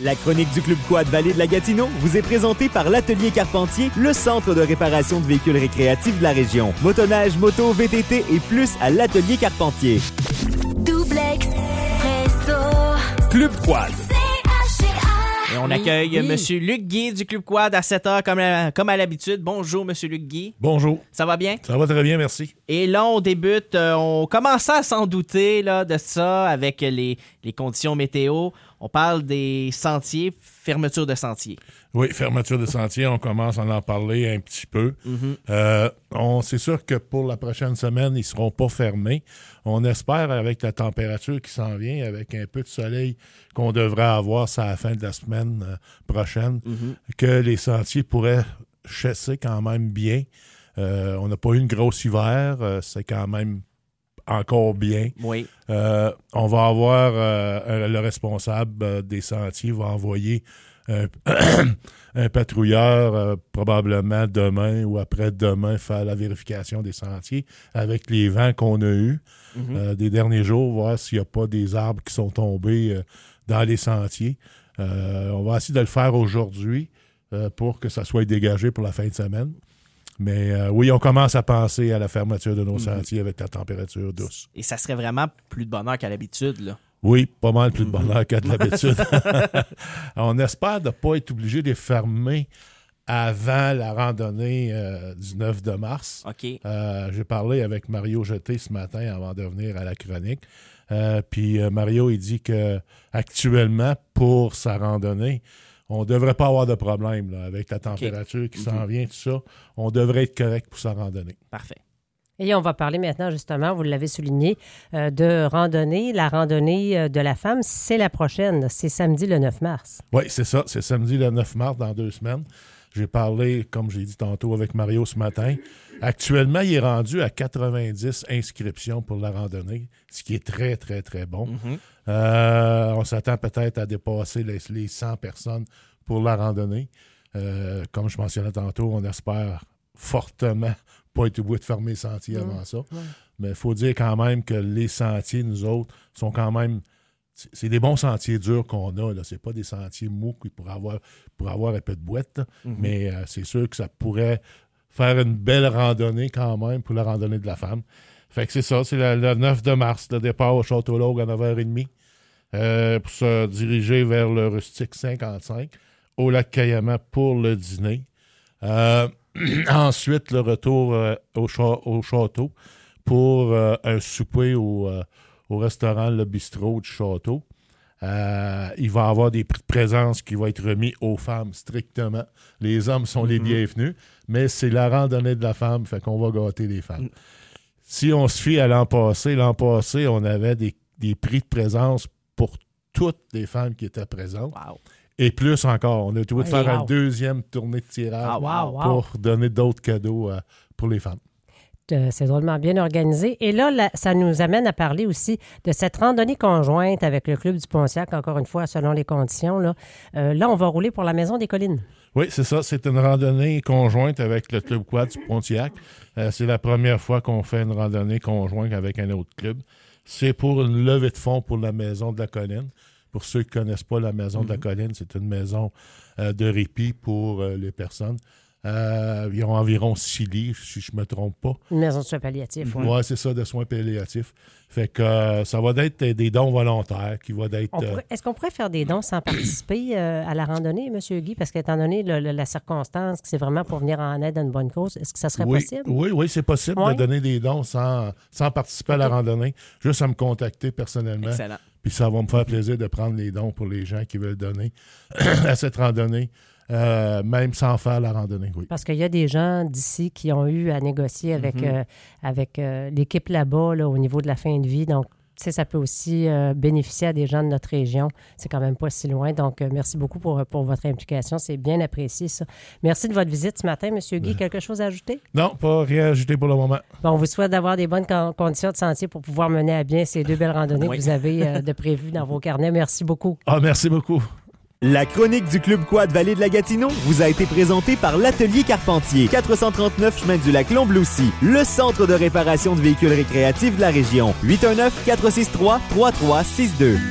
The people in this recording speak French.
La chronique du Club Quad Vallée de la Gatineau vous est présentée par l'Atelier Carpentier, le centre de réparation de véhicules récréatifs de la région. Motoneige, moto, VTT et plus à l'Atelier Carpentier. Presso, Club Quad. Et on accueille Monsieur Luc Guy du Club Quad à 7h comme à, comme à l'habitude. Bonjour Monsieur Luc Guy. Bonjour. Ça va bien? Ça va très bien, merci. Et là, on débute, euh, on commençait à s'en douter là, de ça avec les, les conditions météo. On parle des sentiers, fermeture de sentiers. Oui, fermeture de sentiers, on commence à en parler un petit peu. Euh, on C'est sûr que pour la prochaine semaine, ils ne seront pas fermés. On espère, avec la température qui s'en vient, avec un peu de soleil qu'on devrait avoir à la fin de la semaine euh, prochaine, que les sentiers pourraient chasser quand même bien. Euh, on n'a pas eu une grosse hiver, c'est quand même encore bien. Oui. Euh, on va avoir euh, le responsable euh, des sentiers va envoyer un, un patrouilleur probablement demain ou après-demain faire la vérification des sentiers avec les vents qu'on a eus euh, des derniers jours, voir s'il n'y a pas des arbres qui sont tombés dans les sentiers. On va essayer de le faire aujourd'hui pour que ça soit dégagé pour la fin de semaine. Mais euh, oui, on commence à penser à la fermeture de nos sentiers avec la température douce. Et ça serait vraiment plus de bonheur qu'à l'habitude. là. Oui, pas mal plus de bonheur qu'à de l'habitude. On espère de ne pas être obligé de les fermer avant la randonnée euh, du 9 de mars. OK. Euh, J'ai parlé avec Mario Jeté ce matin avant de venir à la chronique. Euh, puis Mario, il dit que actuellement, pour sa randonnée, on ne devrait pas avoir de problème là, avec la température qui s'en vient, tout ça. On devrait être correct pour sa randonnée. Parfait. Et on va parler maintenant, justement, vous l'avez souligné, euh, de randonnée. La randonnée euh, de la femme, c'est la prochaine. C'est samedi le 9 mars. Oui, c'est ça. C'est samedi le 9 mars, dans deux semaines. J'ai parlé, comme j'ai dit tantôt, avec Mario ce matin. Actuellement, il est rendu à 90 inscriptions pour la randonnée, ce qui est très, très, très bon. Euh, on s'attend peut-être à dépasser les, les 100 personnes pour la randonnée. Euh, comme je mentionnais tantôt, on espère fortement pas être obligé de fermer les sentiers avant ça. Mais il faut dire quand même que les sentiers, nous autres, sont quand même. C'est- des bons sentiers durs qu'on a. Ce n'est pas des sentiers mous qui pourraient avoir, pour avoir un peu de boîte. Mais euh, c'est sûr que ça pourrait faire une belle randonnée quand même pour la randonnée de la femme. Fait que c'est ça, c'est le, le 9 de mars, le départ au Château Laugue à 9h30 euh, pour se diriger vers le Rustique 55 au lac Cayama pour le dîner. Euh, ensuite, le retour au, cha- au château pour un souper au, au restaurant Le Bistrot du château. Euh, il va y avoir des prix de présence qui vont être remis aux femmes strictement. Les hommes sont les bienvenus, mais c'est la randonnée de la femme, fait qu'on va gâter les femmes. Si on se fie à l'an passé, l'an passé, on avait des, des prix de présence pour toutes les femmes qui étaient présentes. Wow. Et plus encore, on a tout de faire Wow. une deuxième tournée de tirage Ah, wow, wow. pour donner d'autres cadeaux euh, pour les femmes. Euh, c'est drôlement bien organisé. Et là, là, ça nous amène à parler aussi de cette randonnée conjointe avec le Club du Pontiac, encore une fois, selon les conditions. Là, Euh, là on va rouler pour la Maison des Collines. Oui, c'est ça. C'est une randonnée conjointe avec le Club Quad du Pontiac. Euh, c'est la première fois qu'on fait une randonnée conjointe avec un autre club. C'est pour une levée de fonds pour la Maison de la Colline. Pour ceux qui ne connaissent pas la Maison de la Colline, c'est une maison euh, de répit pour les personnes. Euh, ils ont environ six lits, si je ne me trompe pas. Une maison de soins palliatifs. ouais. Oui, c'est ça, de soins palliatifs. Fait que euh, ça va être des dons volontaires qui vont être. On euh, Est-ce qu'on pourrait faire des dons sans participer euh, à la randonnée, M. Guy? Parce qu'étant donné le- le- la circonstance, que c'est vraiment pour venir en aide à une bonne cause, est-ce que ça serait oui, possible? Oui, oui, c'est possible de donner des dons sans, sans participer à la randonnée. Juste à me contacter personnellement. Excellent. Puis ça va me faire plaisir de prendre les dons pour les gens qui veulent donner à cette randonnée, euh, même sans faire la randonnée. Oui. Parce qu'il y a des gens d'ici qui ont eu à négocier avec, euh, avec euh, l'équipe là-bas là, au niveau de la fin de vie. Donc, tu sais, ça peut aussi euh, bénéficier à des gens de notre région. C'est quand même pas si loin. Donc, euh, merci beaucoup pour, pour votre implication. C'est bien apprécié, ça. Merci de votre visite ce matin, M. Guy. Quelque chose à ajouter? Non, pas rien à ajouter pour le moment. Bon, on vous souhaite d'avoir des bonnes con- conditions de sentier pour pouvoir mener à bien ces deux belles randonnées Oui. que vous avez euh, de prévues dans vos carnets. Merci beaucoup. Ah, merci beaucoup. La chronique du Club Quad Vallée de la Gatineau vous a été présentée par l'Atelier Carpentier, 439 chemin du lac Lombloussy, le centre de réparation de véhicules récréatifs de la région. 819 463 3362.